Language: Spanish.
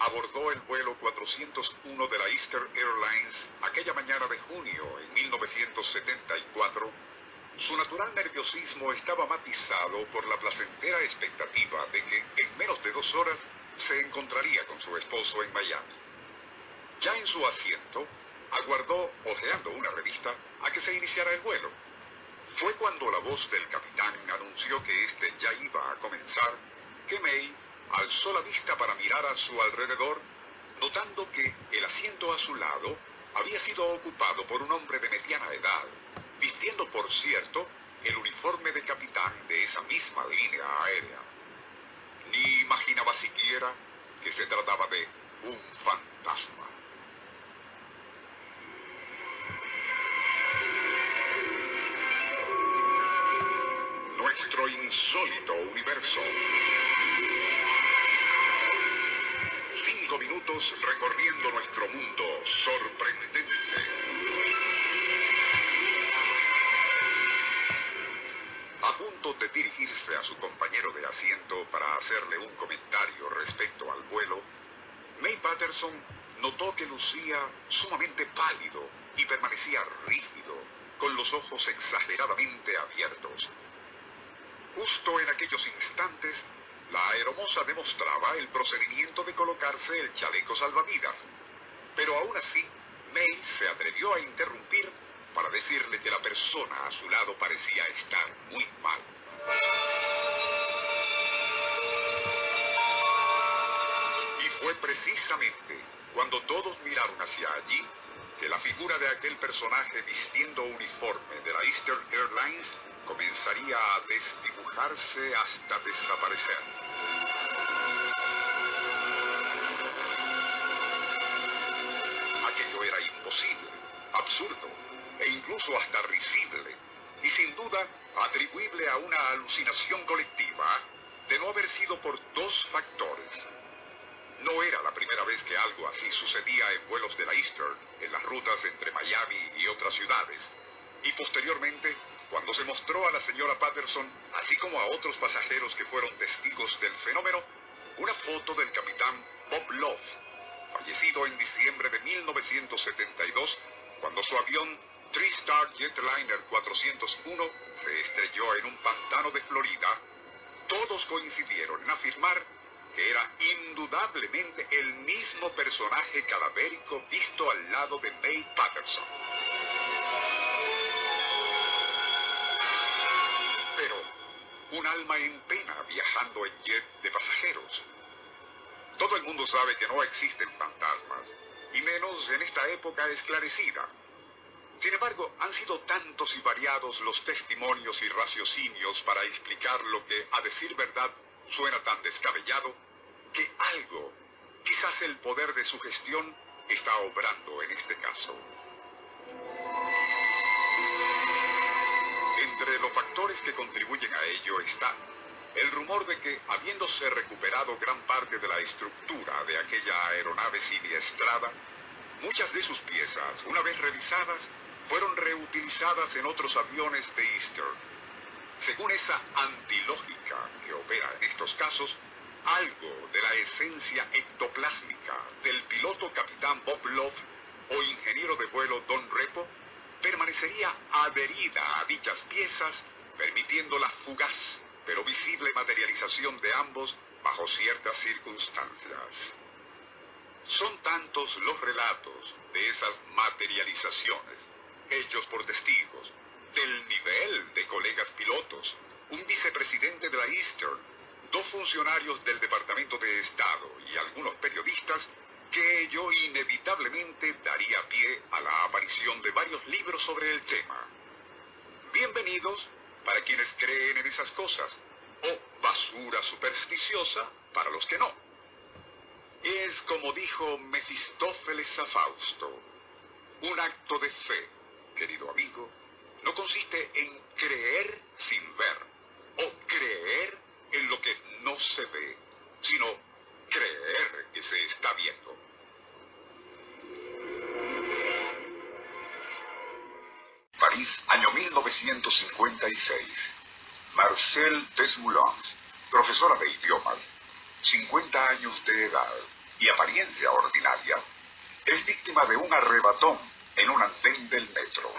Abordó el vuelo 401 de la Eastern Airlines aquella mañana de junio en 1974. Su natural nerviosismo estaba matizado por la placentera expectativa de que en menos de dos horas se encontraría con su esposo en Miami. Ya en su asiento, aguardó, hojeando una revista, a que se iniciara el vuelo. Fue cuando la voz del capitán anunció que este ya iba a comenzar, que May alzó la vista para mirar a su alrededor, notando que el asiento a su lado había sido ocupado por un hombre de mediana edad, vistiendo, por cierto, el uniforme de capitán de esa misma línea aérea. Ni imaginaba siquiera que se trataba de un fantasma. Nuestro insólito universo. Cinco minutos recorriendo nuestro mundo sorprendente. A punto de dirigirse a su compañero de asiento para hacerle un comentario respecto al vuelo, May Patterson notó que lucía sumamente pálido y permanecía rígido, con los ojos exageradamente abiertos. Justo en aquellos instantes, la aeromoza demostraba el procedimiento de colocarse el chaleco salvavidas. Pero aún así, May se atrevió a interrumpir para decirle que la persona a su lado parecía estar muy mal. Y fue precisamente cuando todos miraron hacia allí que la figura de aquel personaje vistiendo uniforme de la Eastern Airlines comenzaría a desdibujarse hasta desaparecer. Aquello era imposible, absurdo e incluso hasta risible, y sin duda atribuible a una alucinación colectiva de no haber sido por dos factores. No era la primera vez que algo así sucedía en vuelos de la Eastern, en las rutas entre Miami y otras ciudades, y posteriormente cuando se mostró a la señora Patterson, así como a otros pasajeros que fueron testigos del fenómeno, una foto del capitán Bob Love, fallecido en diciembre de 1972, cuando su avión Three-Star Jetliner 401 se estrelló en un pantano de Florida, todos coincidieron en afirmar que era indudablemente el mismo personaje cadavérico visto al lado de May Patterson. Alma en pena viajando en jet de pasajeros. Todo el mundo sabe que no existen fantasmas, y menos en esta época esclarecida. Sin embargo, han sido tantos y variados los testimonios y raciocinios para explicar lo que, a decir verdad, suena tan descabellado, que algo, quizás el poder de sugestión, está obrando en este caso. Factores que contribuyen a ello está el rumor de que, habiéndose recuperado gran parte de la estructura de aquella aeronave siniestrada, muchas de sus piezas, una vez revisadas, fueron reutilizadas en otros aviones de Eastern. Según esa antilógica que opera en estos casos, algo de la esencia ectoplásmica del piloto capitán Bob Love o ingeniero de vuelo Don Repo permanecería adherida a dichas piezas, permitiendo la fugaz pero visible materialización de ambos bajo ciertas circunstancias. Son tantos los relatos de esas materializaciones, hechos por testigos, del nivel de colegas pilotos, un vicepresidente de la Eastern, dos funcionarios del Departamento de Estado y algunos periodistas, que ello inevitablemente daría pie a la aparición de varios libros sobre el tema. Bienvenidos para quienes creen en esas cosas, o basura supersticiosa para los que no. Es como dijo Mefistófeles a Fausto, un acto de fe, querido amigo, no consiste en creer sin ver o creer en lo que no se ve, sino creer que se está viendo. Año 1956. Marcel Desmoulins, profesora de idiomas, 50 años de edad y apariencia ordinaria, es víctima de un arrebatón en un andén del metro.